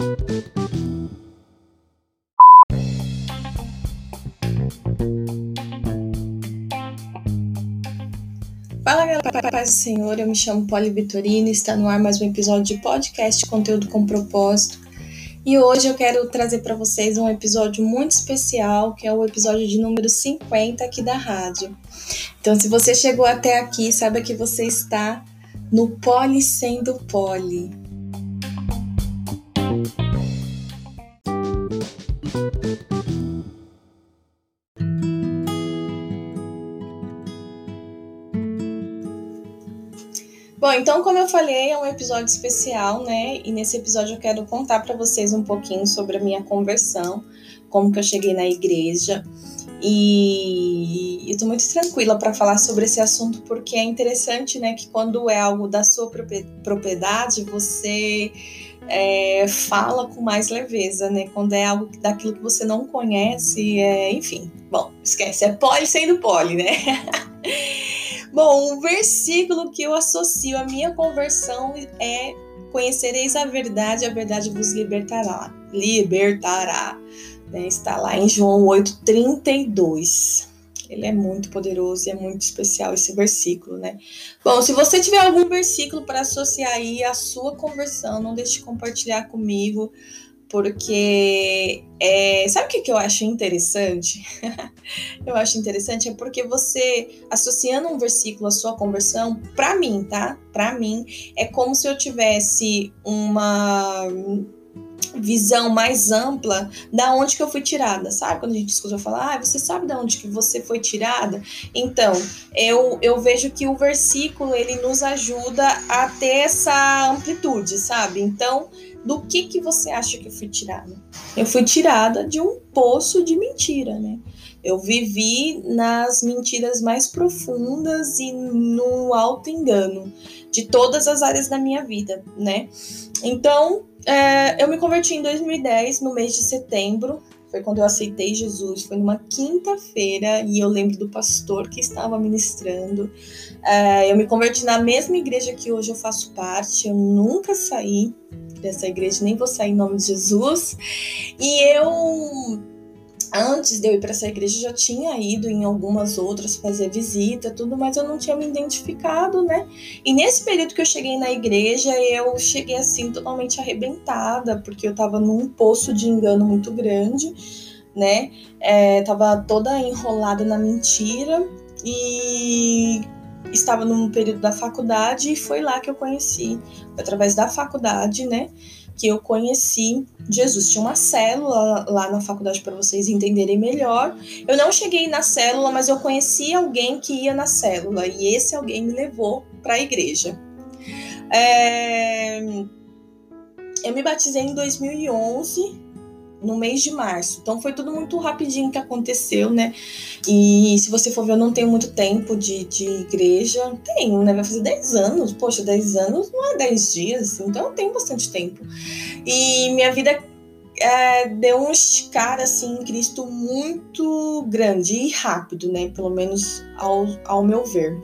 Fala galera, paz do Senhor, eu me chamo Poli Vitorino e está no ar mais um episódio de podcast Conteúdo com Propósito. E hoje eu quero trazer para vocês um episódio muito especial, que é o episódio de número 50 aqui da rádio. Então, se você chegou até aqui, saiba que você está no Poli sendo Poli. Bom, então, como eu falei, é um episódio especial, né? E nesse episódio eu quero contar para vocês um pouquinho sobre a minha conversão, como que eu cheguei na igreja. E eu tô muito tranquila para falar sobre esse assunto porque é interessante, né, que quando é algo da sua propriedade, você é, fala com mais leveza, né? Quando é algo daquilo que você não conhece, é, enfim. Bom, esquece, é pole sendo pole, né? Bom, um versículo que eu associo à minha conversão é Conhecereis a verdade, a verdade vos libertará. Libertará. Né? Está lá em João 8,32. Ele é muito poderoso e é muito especial esse versículo, né? Bom, se você tiver algum versículo para associar aí à sua conversão, não deixe de compartilhar comigo porque é, sabe o que, que eu acho interessante? eu acho interessante é porque você associando um versículo à sua conversão, para mim, tá? Para mim é como se eu tivesse uma visão mais ampla da onde que eu fui tirada, sabe? Quando a gente escuta falar, ah, você sabe da onde que você foi tirada? Então, eu, eu vejo que o versículo ele nos ajuda a ter essa amplitude, sabe? Então, do que que você acha que eu fui tirada? Eu fui tirada de um poço de mentira, né? Eu vivi nas mentiras mais profundas e no alto engano de todas as áreas da minha vida, né? Então, é, eu me converti em 2010, no mês de setembro. Foi quando eu aceitei Jesus. Foi numa quinta-feira e eu lembro do pastor que estava ministrando. É, eu me converti na mesma igreja que hoje eu faço parte. Eu nunca saí dessa igreja, nem vou sair em nome de Jesus. E eu antes de eu ir para essa igreja, já tinha ido em algumas outras fazer visita, tudo, mas eu não tinha me identificado, né? E nesse período que eu cheguei na igreja, eu cheguei assim totalmente arrebentada, porque eu tava num poço de engano muito grande, né? É, tava toda enrolada na mentira e estava num período da faculdade e foi lá que eu conheci, através da faculdade, né? que eu conheci Jesus. Tinha uma célula lá na faculdade para vocês entenderem melhor. Eu não cheguei na célula, mas eu conheci alguém que ia na célula e esse alguém me levou para a igreja. É... Eu me batizei em 2011 no mês de março. Então foi tudo muito rapidinho que aconteceu, né? E se você for ver, eu não tenho muito tempo de, de igreja. Tenho, né? Vai fazer 10 anos. Poxa, 10 anos não é 10 dias, então eu tenho bastante tempo. E minha vida é, deu um esticar assim em Cristo muito grande e rápido, né? Pelo menos ao, ao meu ver.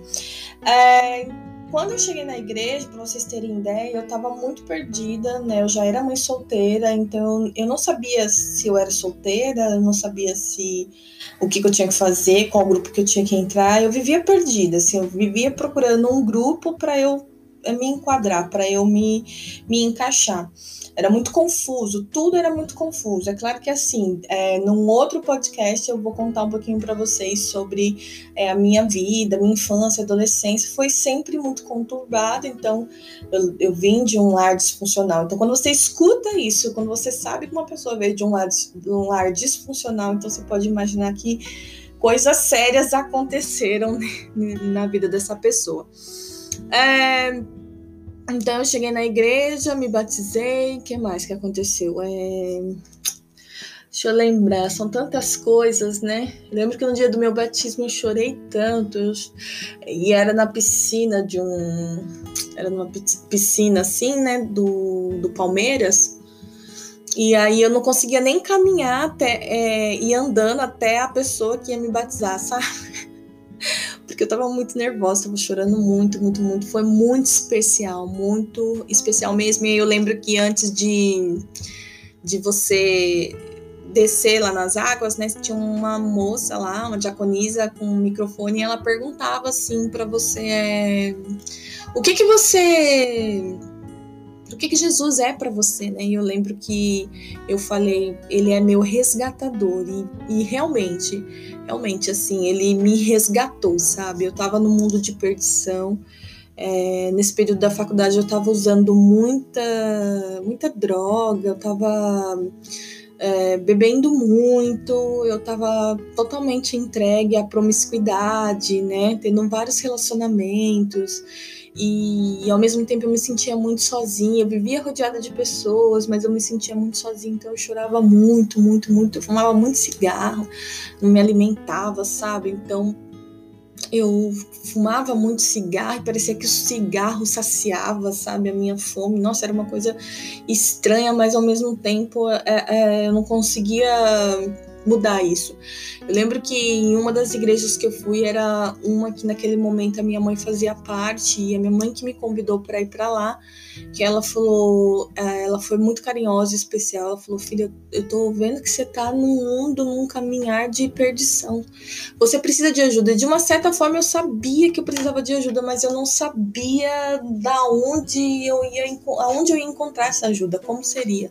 É, quando eu cheguei na igreja, para vocês terem ideia, eu estava muito perdida, né? Eu já era mãe solteira, então eu não sabia se eu era solteira, eu não sabia se o que, que eu tinha que fazer, qual grupo que eu tinha que entrar. Eu vivia perdida, assim, eu vivia procurando um grupo para eu me enquadrar, para eu me, me encaixar. Era muito confuso, tudo era muito confuso. É claro que assim, é, num outro podcast eu vou contar um pouquinho para vocês sobre é, a minha vida, minha infância, adolescência. Foi sempre muito conturbada, então eu, eu vim de um lar disfuncional. Então, quando você escuta isso, quando você sabe que uma pessoa veio de um lar, de um lar disfuncional, então você pode imaginar que coisas sérias aconteceram na vida dessa pessoa. É, então eu cheguei na igreja, me batizei. O que mais que aconteceu? É... Deixa eu lembrar, são tantas coisas, né? lembro que no dia do meu batismo eu chorei tanto. Eu... E era na piscina de um. Era numa piscina assim, né? Do, do Palmeiras. E aí eu não conseguia nem caminhar até, é, ir andando até a pessoa que ia me batizar, sabe? Porque eu tava muito nervosa, tava chorando muito, muito, muito. Foi muito especial, muito especial mesmo. E eu lembro que antes de, de você descer lá nas águas, né, tinha uma moça lá, uma diaconisa com um microfone, e ela perguntava assim para você: é, o que que você o que, que Jesus é para você, né? E eu lembro que eu falei, ele é meu resgatador e, e realmente, realmente assim, ele me resgatou, sabe? Eu tava no mundo de perdição. É, nesse período da faculdade eu tava usando muita, muita droga, eu tava é, bebendo muito, eu tava totalmente entregue à promiscuidade, né? Tendo vários relacionamentos. E, e, ao mesmo tempo eu me sentia muito sozinha. Eu vivia rodeada de pessoas, mas eu me sentia muito sozinha. Então eu chorava muito, muito, muito. Eu fumava muito cigarro, não me alimentava, sabe? Então eu fumava muito cigarro e parecia que o cigarro saciava, sabe, a minha fome. Nossa, era uma coisa estranha, mas ao mesmo tempo é, é, eu não conseguia mudar isso. Eu lembro que em uma das igrejas que eu fui era uma que naquele momento a minha mãe fazia parte e a minha mãe que me convidou para ir para lá, que ela falou, é, ela foi muito carinhosa e especial. Ela falou: "Filha, eu tô vendo que você tá num mundo, num caminhar de perdição. Você precisa de ajuda". De uma certa forma eu sabia que eu precisava de ajuda, mas eu não sabia da onde eu ia aonde eu ia encontrar essa ajuda, como seria.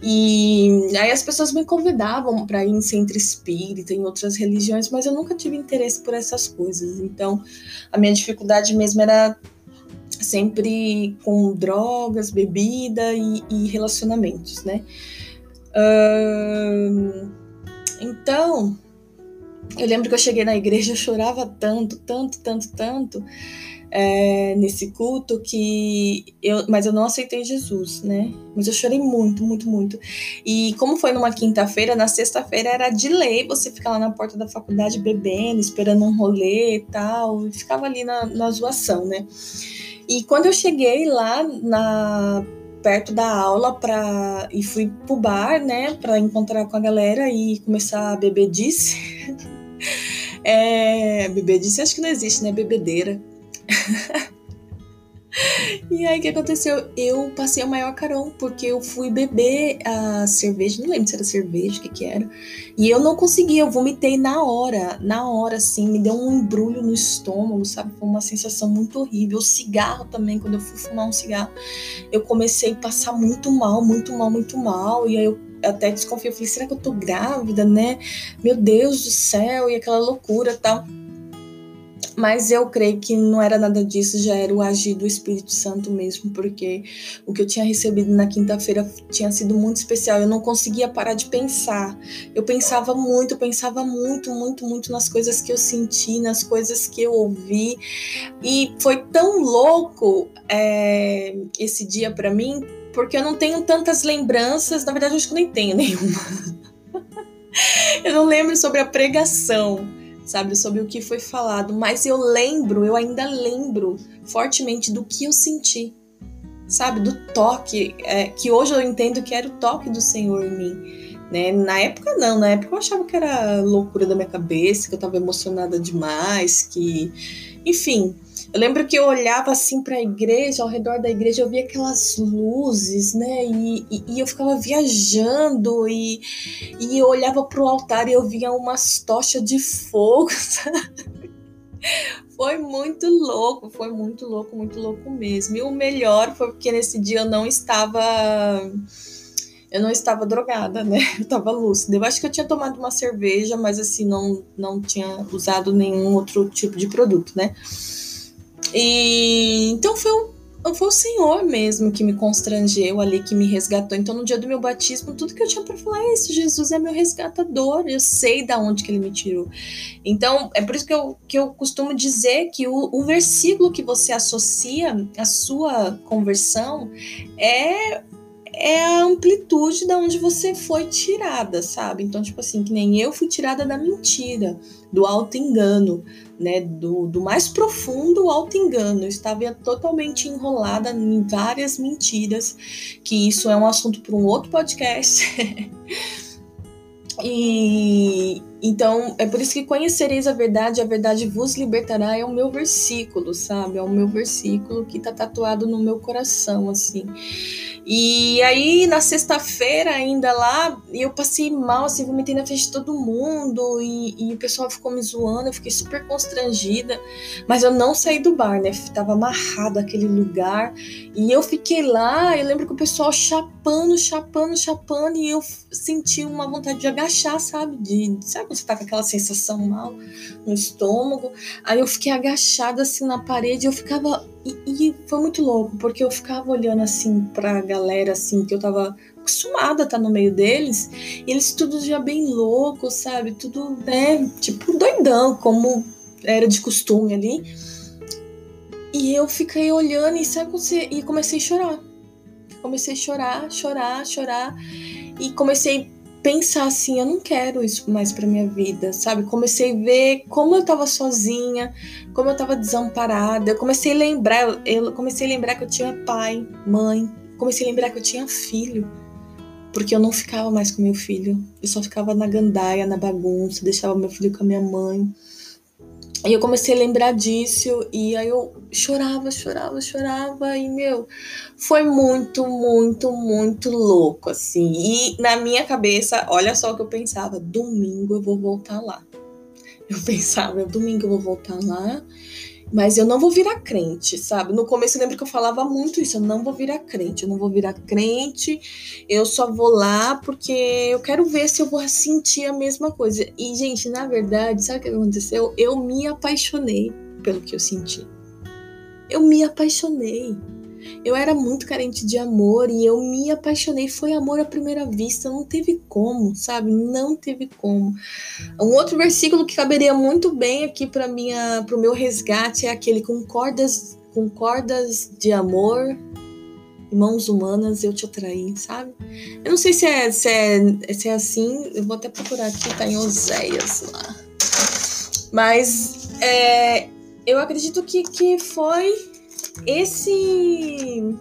E aí as pessoas me convidavam para ir em centro espírita, em outras religiões, mas eu nunca tive interesse por essas coisas. Então, a minha dificuldade mesmo era sempre com drogas, bebida e, e relacionamentos, né? Uh, então, eu lembro que eu cheguei na igreja, eu chorava tanto, tanto, tanto, tanto, é, nesse culto que eu, mas eu não aceitei Jesus, né? Mas eu chorei muito, muito, muito. E como foi numa quinta-feira, na sexta-feira era de lei você ficar lá na porta da faculdade bebendo, esperando um rolê e tal, e ficava ali na, na zoação, né? E quando eu cheguei lá na perto da aula para e fui pro bar, né, para encontrar com a galera e começar a beber disse. é, beber disse acho que não existe, né, bebedeira. e aí o que aconteceu? Eu passei o maior carão, porque eu fui beber a cerveja, não lembro se era cerveja, o que que era. E eu não consegui, eu vomitei na hora, na hora, assim, me deu um embrulho no estômago, sabe? Foi uma sensação muito horrível. O cigarro também, quando eu fui fumar um cigarro, eu comecei a passar muito mal, muito mal, muito mal. E aí eu até desconfiei, eu falei, será que eu tô grávida, né? Meu Deus do céu, e aquela loucura tal. Mas eu creio que não era nada disso, já era o agir do Espírito Santo mesmo, porque o que eu tinha recebido na quinta-feira tinha sido muito especial. Eu não conseguia parar de pensar. Eu pensava muito, pensava muito, muito, muito nas coisas que eu senti, nas coisas que eu ouvi. E foi tão louco é, esse dia para mim, porque eu não tenho tantas lembranças. Na verdade, eu acho que nem tenho nenhuma. eu não lembro sobre a pregação sabe, sobre o que foi falado, mas eu lembro, eu ainda lembro fortemente do que eu senti, sabe, do toque, é, que hoje eu entendo que era o toque do Senhor em mim. Né? Na época não, na época eu achava que era loucura da minha cabeça, que eu estava emocionada demais, que, enfim, eu lembro que eu olhava assim para a igreja, ao redor da igreja, eu via aquelas luzes, né? E, e, e eu ficava viajando e, e eu olhava para o altar e eu via umas tochas de fogo, sabe? Foi muito louco, foi muito louco, muito louco mesmo. E o melhor foi porque nesse dia eu não estava eu não estava drogada, né? Eu estava lúcida. Eu acho que eu tinha tomado uma cerveja, mas assim, não, não tinha usado nenhum outro tipo de produto, né? E então foi o, foi o Senhor mesmo que me constrangeu ali, que me resgatou. Então, no dia do meu batismo, tudo que eu tinha para falar é isso: Jesus é meu resgatador, eu sei da onde que ele me tirou. Então, é por isso que eu, que eu costumo dizer que o, o versículo que você associa à sua conversão é é a amplitude da onde você foi tirada, sabe? Então, tipo assim, que nem eu fui tirada da mentira, do auto-engano, né? Do, do mais profundo auto-engano. Estava totalmente enrolada em várias mentiras, que isso é um assunto para um outro podcast. e, então, é por isso que conhecereis a verdade, a verdade vos libertará, é o meu versículo, sabe? É o meu versículo que tá tatuado no meu coração, assim. E aí, na sexta-feira, ainda lá, eu passei mal, assim, vomitei na frente de todo mundo, e, e, o pessoal ficou me zoando, eu fiquei super constrangida, mas eu não saí do bar, né? Tava amarrado aquele lugar, e eu fiquei lá, eu lembro que o pessoal chapando, chapando, chapando, e eu senti uma vontade de agachar, sabe? De, sabe você tá com aquela sensação mal no estômago? Aí eu fiquei agachada, assim, na parede, eu ficava e, e, foi muito louco, porque eu ficava olhando assim pra galera, assim, que eu tava acostumada a estar tá no meio deles, e eles tudo já bem loucos, sabe? Tudo, né? Tipo, doidão, como era de costume ali. E eu fiquei olhando e, sabe, e comecei a chorar. Comecei a chorar, chorar, chorar. E comecei pensar assim, eu não quero isso mais para minha vida, sabe? Comecei a ver como eu tava sozinha, como eu tava desamparada. Eu comecei a lembrar, eu comecei a lembrar que eu tinha pai, mãe, comecei a lembrar que eu tinha filho. Porque eu não ficava mais com meu filho. Eu só ficava na gandaia, na bagunça, deixava meu filho com a minha mãe. E eu comecei a lembrar disso e aí eu chorava, chorava, chorava e meu, foi muito, muito, muito louco assim. E na minha cabeça, olha só o que eu pensava, domingo eu vou voltar lá. Eu pensava, domingo eu vou voltar lá mas eu não vou virar crente, sabe? No começo eu lembro que eu falava muito isso, eu não vou virar crente, eu não vou virar crente, eu só vou lá porque eu quero ver se eu vou sentir a mesma coisa. E, gente, na verdade, sabe o que aconteceu? Eu me apaixonei pelo que eu senti. Eu me apaixonei. Eu era muito carente de amor e eu me apaixonei. Foi amor à primeira vista, não teve como, sabe? Não teve como. Um outro versículo que caberia muito bem aqui para minha, para o meu resgate é aquele com cordas, com cordas de amor, mãos humanas eu te atraí, sabe? Eu não sei se é, se é, se é assim, eu vou até procurar aqui, tá em Oséias lá. Mas é, eu acredito que, que foi esse.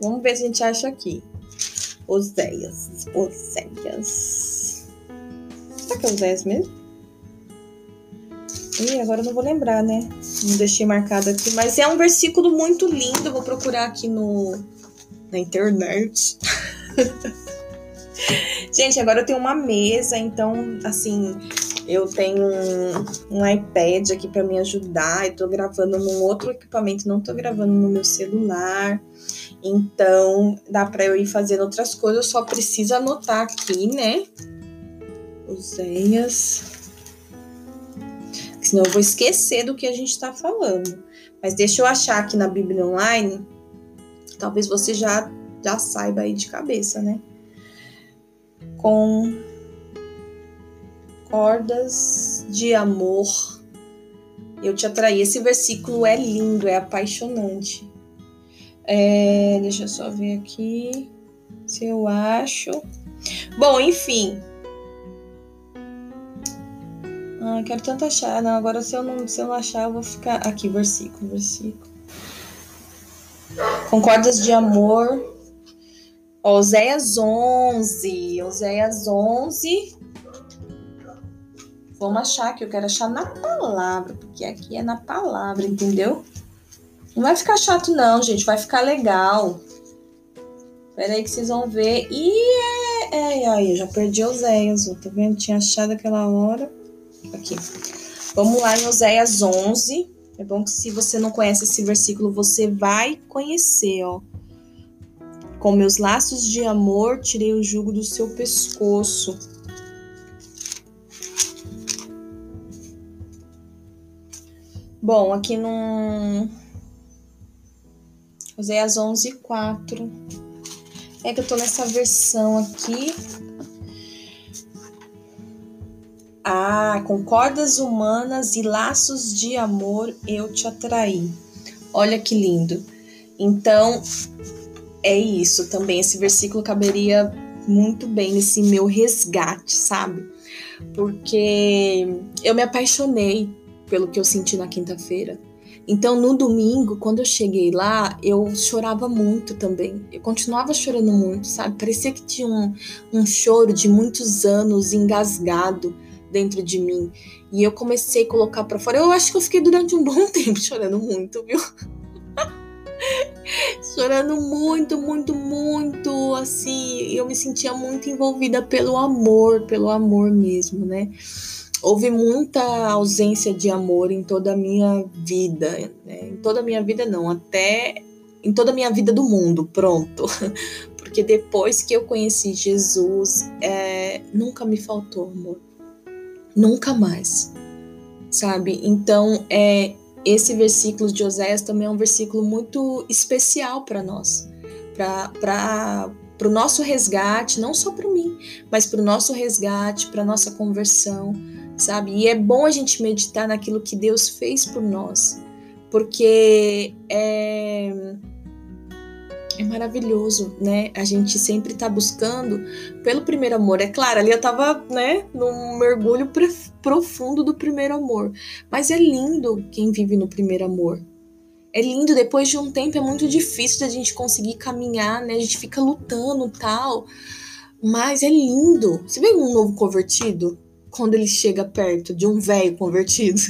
Vamos ver se a gente acha aqui. Oséias. Oséias. Será que é Oséias mesmo? Ih, agora eu não vou lembrar, né? Não deixei marcado aqui. Mas é um versículo muito lindo. Vou procurar aqui no, na internet. Gente, agora eu tenho uma mesa, então, assim, eu tenho um, um iPad aqui para me ajudar. Eu tô gravando num outro equipamento, não tô gravando no meu celular. Então, dá para eu ir fazendo outras coisas, eu só preciso anotar aqui, né? Oséias. Senão eu vou esquecer do que a gente tá falando. Mas deixa eu achar aqui na Bíblia Online. Talvez você já, já saiba aí de cabeça, né? Com cordas de amor eu te atraí. Esse versículo é lindo, é apaixonante. É, deixa eu só ver aqui se eu acho. Bom, enfim. Ah, quero tanto achar. Não, agora se eu não, se eu não achar, eu vou ficar. Aqui, versículo, versículo. Com cordas de amor. Oséias 11. Oséias 11, Vamos achar que eu quero achar na palavra, porque aqui é na palavra, entendeu? Não vai ficar chato, não, gente. Vai ficar legal. Espera aí que vocês vão ver. E é, é, aí, eu já perdi Oséias, tá vendo? Tinha achado aquela hora. Aqui. Vamos lá em Oséias 11. É bom que se você não conhece esse versículo, você vai conhecer, ó. Com meus laços de amor, tirei o jugo do seu pescoço. Bom, aqui no usei as 11 4. É que eu tô nessa versão aqui. Ah, com cordas humanas e laços de amor eu te atraí. Olha que lindo. Então, é isso também. Esse versículo caberia muito bem nesse meu resgate, sabe? Porque eu me apaixonei pelo que eu senti na quinta-feira. Então, no domingo, quando eu cheguei lá, eu chorava muito também. Eu continuava chorando muito, sabe? Parecia que tinha um, um choro de muitos anos engasgado dentro de mim. E eu comecei a colocar para fora. Eu acho que eu fiquei durante um bom tempo chorando muito, viu? chorando muito, muito, muito, assim, eu me sentia muito envolvida pelo amor, pelo amor mesmo, né? Houve muita ausência de amor em toda a minha vida, né? em toda a minha vida não, até em toda a minha vida do mundo, pronto. Porque depois que eu conheci Jesus, é, nunca me faltou amor, nunca mais, sabe? Então, é, esse versículo de Oséias também é um versículo muito especial para nós, para para o nosso resgate, não só para mim, mas para o nosso resgate, para nossa conversão, sabe? E é bom a gente meditar naquilo que Deus fez por nós, porque é, é maravilhoso, né? A gente sempre tá buscando pelo primeiro amor. É claro, ali eu tava, né, num mergulho profundo do primeiro amor, mas é lindo quem vive no primeiro amor. É lindo, depois de um tempo é muito difícil da gente conseguir caminhar, né? A gente fica lutando tal. Mas é lindo. Você vê um novo convertido? Quando ele chega perto de um velho convertido.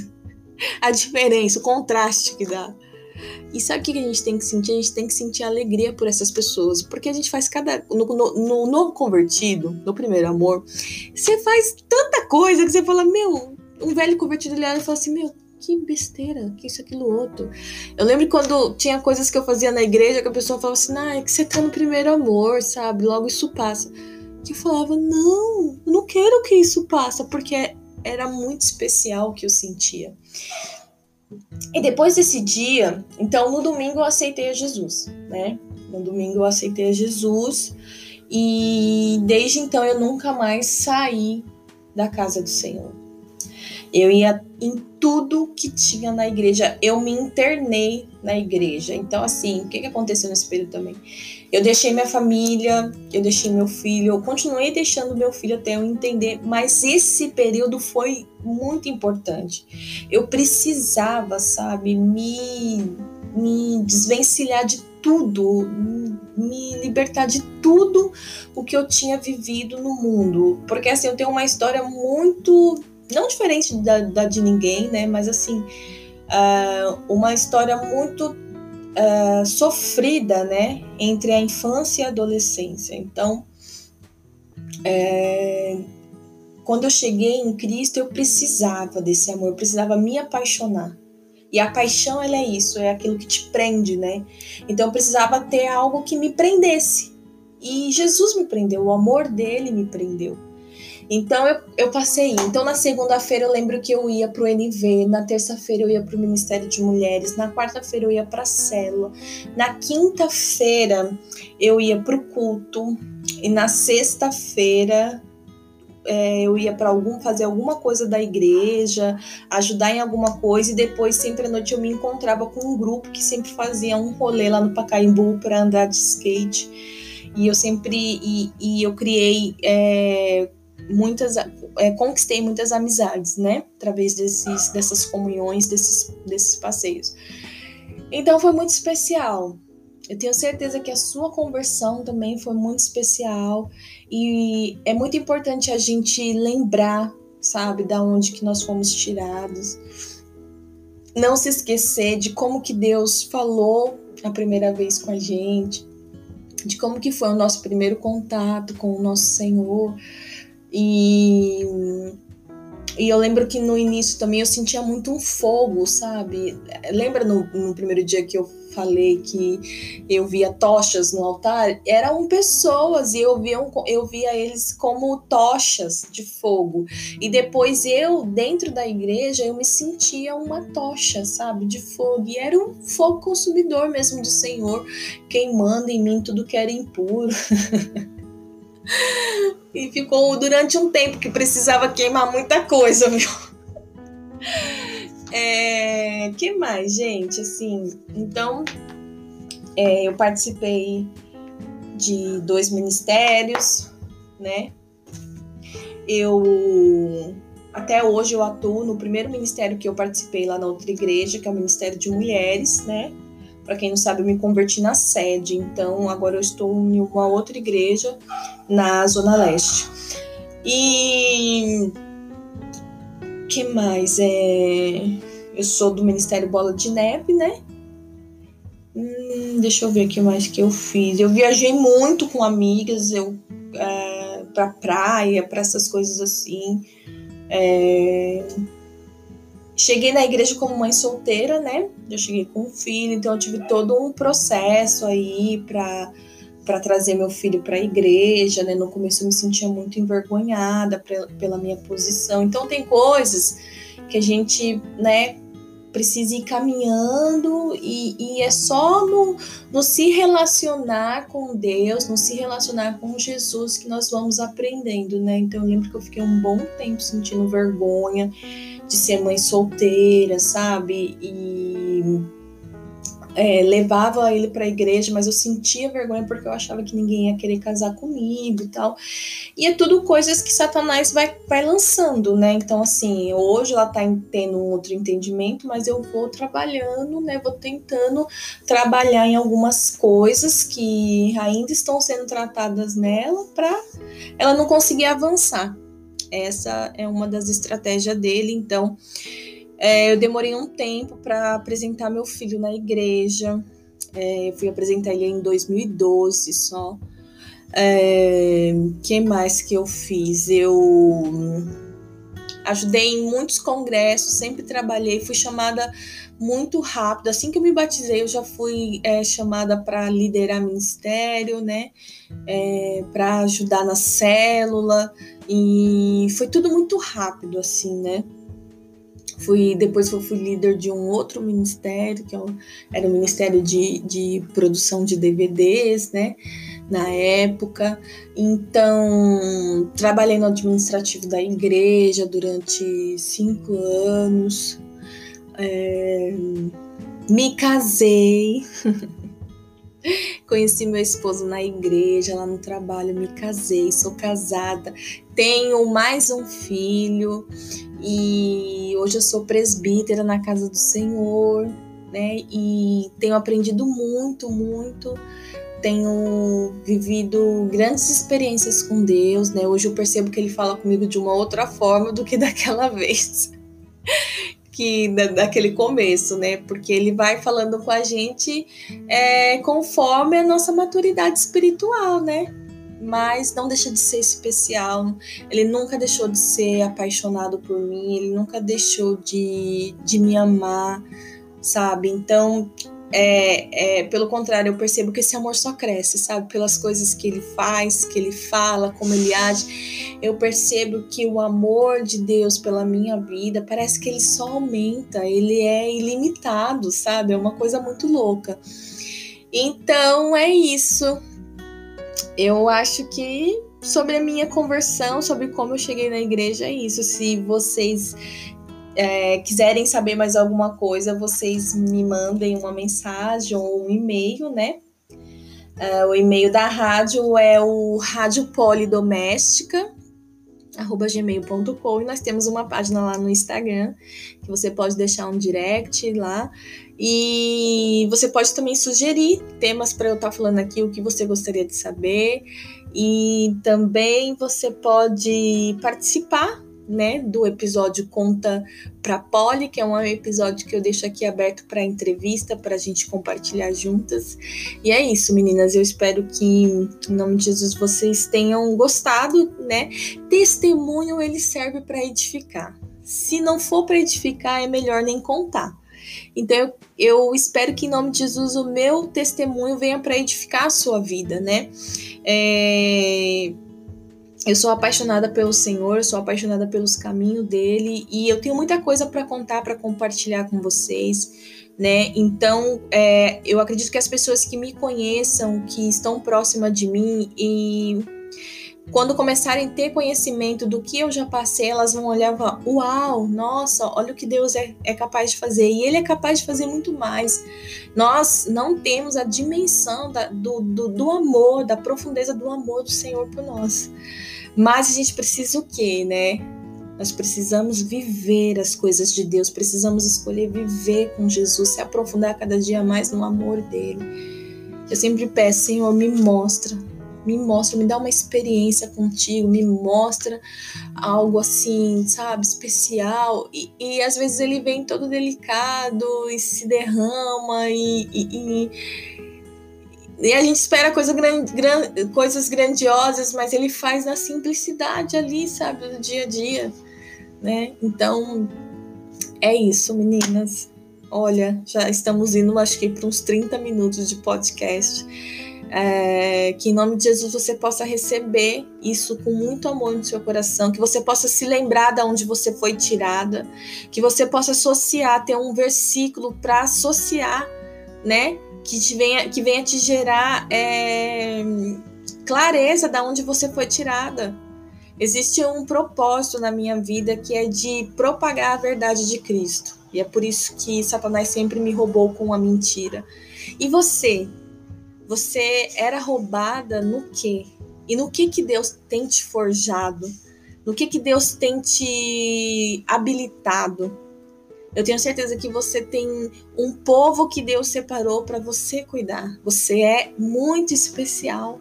a diferença, o contraste que dá. E sabe o que a gente tem que sentir? A gente tem que sentir alegria por essas pessoas. Porque a gente faz cada. No, no, no novo convertido, no primeiro amor, você faz tanta coisa que você fala, meu, um velho convertido olha e fala assim, meu, que besteira, que isso, aquilo, outro. Eu lembro quando tinha coisas que eu fazia na igreja que a pessoa falava assim, ah, é que você tá no primeiro amor, sabe? Logo isso passa que falava: não, eu não quero que isso passe, porque era muito especial o que eu sentia. E depois desse dia, então no domingo eu aceitei a Jesus, né? No domingo eu aceitei a Jesus e desde então eu nunca mais saí da casa do Senhor. Eu ia em tudo que tinha na igreja, eu me internei na igreja. Então, assim, o que, que aconteceu nesse período também? Eu deixei minha família, eu deixei meu filho, eu continuei deixando meu filho até eu entender, mas esse período foi muito importante. Eu precisava, sabe, me, me desvencilhar de tudo, me libertar de tudo o que eu tinha vivido no mundo. Porque assim, eu tenho uma história muito não diferente da, da de ninguém, né? Mas assim, uh, uma história muito uh, sofrida, né? Entre a infância e a adolescência. Então, é, quando eu cheguei em Cristo, eu precisava desse amor, eu precisava me apaixonar. E a paixão, ela é isso, é aquilo que te prende, né? Então eu precisava ter algo que me prendesse. E Jesus me prendeu, o amor dele me prendeu. Então eu, eu passei. Então na segunda-feira eu lembro que eu ia para o NV, na terça-feira eu ia para o Ministério de Mulheres, na quarta-feira eu ia para a célula, na quinta-feira eu ia para o culto e na sexta-feira é, eu ia para algum fazer alguma coisa da igreja, ajudar em alguma coisa e depois sempre à noite eu me encontrava com um grupo que sempre fazia um rolê lá no Pacaembu para andar de skate e eu sempre e, e eu criei é, muitas é, conquistei muitas amizades, né? Através desses, dessas comunhões, desses, desses passeios. Então foi muito especial. Eu tenho certeza que a sua conversão também foi muito especial e é muito importante a gente lembrar, sabe, da onde que nós fomos tirados. Não se esquecer de como que Deus falou a primeira vez com a gente, de como que foi o nosso primeiro contato com o nosso Senhor e, e eu lembro que no início também eu sentia muito um fogo, sabe? Lembra no, no primeiro dia que eu falei que eu via tochas no altar? Eram pessoas e eu via, eu via eles como tochas de fogo. E depois eu, dentro da igreja, eu me sentia uma tocha, sabe? De fogo. E era um fogo consumidor mesmo do Senhor, queimando em mim tudo que era impuro. E ficou durante um tempo que precisava queimar muita coisa, viu? É, que mais, gente? Assim, então é, eu participei de dois ministérios, né? Eu até hoje eu atuo no primeiro ministério que eu participei lá na outra igreja, que é o Ministério de Mulheres, né? Para quem não sabe, eu me converti na sede, então agora eu estou em uma outra igreja na Zona Leste. E que mais? É... Eu sou do Ministério Bola de Neve, né? Hum, deixa eu ver o que mais que eu fiz. Eu viajei muito com amigas, eu é, pra praia, para essas coisas assim. É... Cheguei na igreja como mãe solteira, né? Eu cheguei com um filho, então eu tive todo um processo aí para para trazer meu filho para a igreja, né? No começo eu me sentia muito envergonhada pela minha posição. Então tem coisas que a gente, né, precisa ir caminhando e, e, é só no, no se relacionar com Deus, no se relacionar com Jesus que nós vamos aprendendo, né? Então eu lembro que eu fiquei um bom tempo sentindo vergonha de ser mãe solteira, sabe? E é, levava ele para a igreja, mas eu sentia vergonha porque eu achava que ninguém ia querer casar comigo e tal. E é tudo coisas que Satanás vai, vai lançando, né? Então, assim, hoje ela tá tendo um outro entendimento, mas eu vou trabalhando, né? Vou tentando trabalhar em algumas coisas que ainda estão sendo tratadas nela para ela não conseguir avançar. Essa é uma das estratégias dele, então. É, eu demorei um tempo para apresentar meu filho na igreja. É, eu fui apresentar ele em 2012 só. É, que mais que eu fiz? Eu ajudei em muitos congressos, sempre trabalhei, fui chamada muito rápido. Assim que eu me batizei, eu já fui é, chamada para liderar ministério, né? É, para ajudar na célula e foi tudo muito rápido, assim, né? Fui, depois eu fui líder de um outro ministério, que é era o Ministério de, de Produção de DVDs, né? Na época. Então, trabalhei no administrativo da igreja durante cinco anos. É, me casei. Conheci meu esposo na igreja, lá no trabalho, me casei, sou casada, tenho mais um filho e hoje eu sou presbítera na casa do Senhor, né? E tenho aprendido muito, muito. Tenho vivido grandes experiências com Deus, né? Hoje eu percebo que ele fala comigo de uma outra forma do que daquela vez. Que da, daquele começo, né? Porque ele vai falando com a gente é, conforme a nossa maturidade espiritual, né? mas não deixa de ser especial. Ele nunca deixou de ser apaixonado por mim, ele nunca deixou de, de me amar, sabe? Então, é, é, pelo contrário, eu percebo que esse amor só cresce, sabe? Pelas coisas que ele faz, que ele fala, como ele age. Eu percebo que o amor de Deus pela minha vida parece que ele só aumenta, ele é ilimitado, sabe? É uma coisa muito louca. Então é isso eu acho que sobre a minha conversão, sobre como eu cheguei na igreja, é isso. Se vocês é, quiserem saber mais alguma coisa, vocês me mandem uma mensagem ou um e-mail, né? Uh, o e-mail da rádio é o Rádio Polidoméstica, arroba gmail.com e nós temos uma página lá no Instagram que você pode deixar um direct lá e você pode também sugerir temas para eu estar tá falando aqui, o que você gostaria de saber e também você pode participar né, do episódio Conta para Poli, que é um episódio que eu deixo aqui aberto para entrevista, para a gente compartilhar juntas. E é isso, meninas. Eu espero que, em nome de Jesus, vocês tenham gostado, né? Testemunho ele serve para edificar. Se não for para edificar, é melhor nem contar. Então eu, eu, espero que em nome de Jesus o meu testemunho venha para edificar a sua vida, né? É, eu sou apaixonada pelo Senhor, sou apaixonada pelos caminhos dele e eu tenho muita coisa para contar, para compartilhar com vocês, né? Então, é, eu acredito que as pessoas que me conheçam, que estão próximas de mim e quando começarem a ter conhecimento do que eu já passei, elas vão olhar e falar: Uau, nossa, olha o que Deus é, é capaz de fazer. E Ele é capaz de fazer muito mais. Nós não temos a dimensão da, do, do, do amor, da profundeza do amor do Senhor por nós. Mas a gente precisa o quê, né? Nós precisamos viver as coisas de Deus, precisamos escolher viver com Jesus, se aprofundar cada dia mais no amor dele. Eu sempre peço, Senhor, me mostra, me mostra, me dá uma experiência contigo, me mostra algo assim, sabe, especial. E, e às vezes ele vem todo delicado e se derrama e, e, e a gente espera coisa gran, gran, coisas grandiosas, mas ele faz na simplicidade ali, sabe, do dia a dia né? Então, é isso, meninas. Olha, já estamos indo, acho que, para uns 30 minutos de podcast. É, que em nome de Jesus você possa receber isso com muito amor no seu coração, que você possa se lembrar de onde você foi tirada, que você possa associar, ter um versículo para associar, né? Que, te venha, que venha te gerar é, clareza de onde você foi tirada. Existe um propósito na minha vida que é de propagar a verdade de Cristo. E é por isso que Satanás sempre me roubou com a mentira. E você? Você era roubada no quê? E no que que Deus tem te forjado? No que que Deus tem te habilitado? Eu tenho certeza que você tem um povo que Deus separou para você cuidar. Você é muito especial.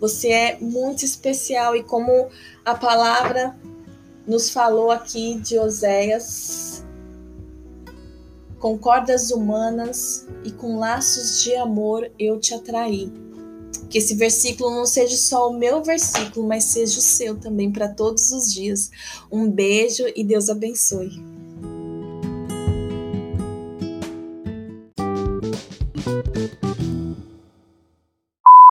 Você é muito especial e como a palavra nos falou aqui de Oséias, com cordas humanas e com laços de amor eu te atraí. Que esse versículo não seja só o meu versículo, mas seja o seu também para todos os dias. Um beijo e Deus abençoe.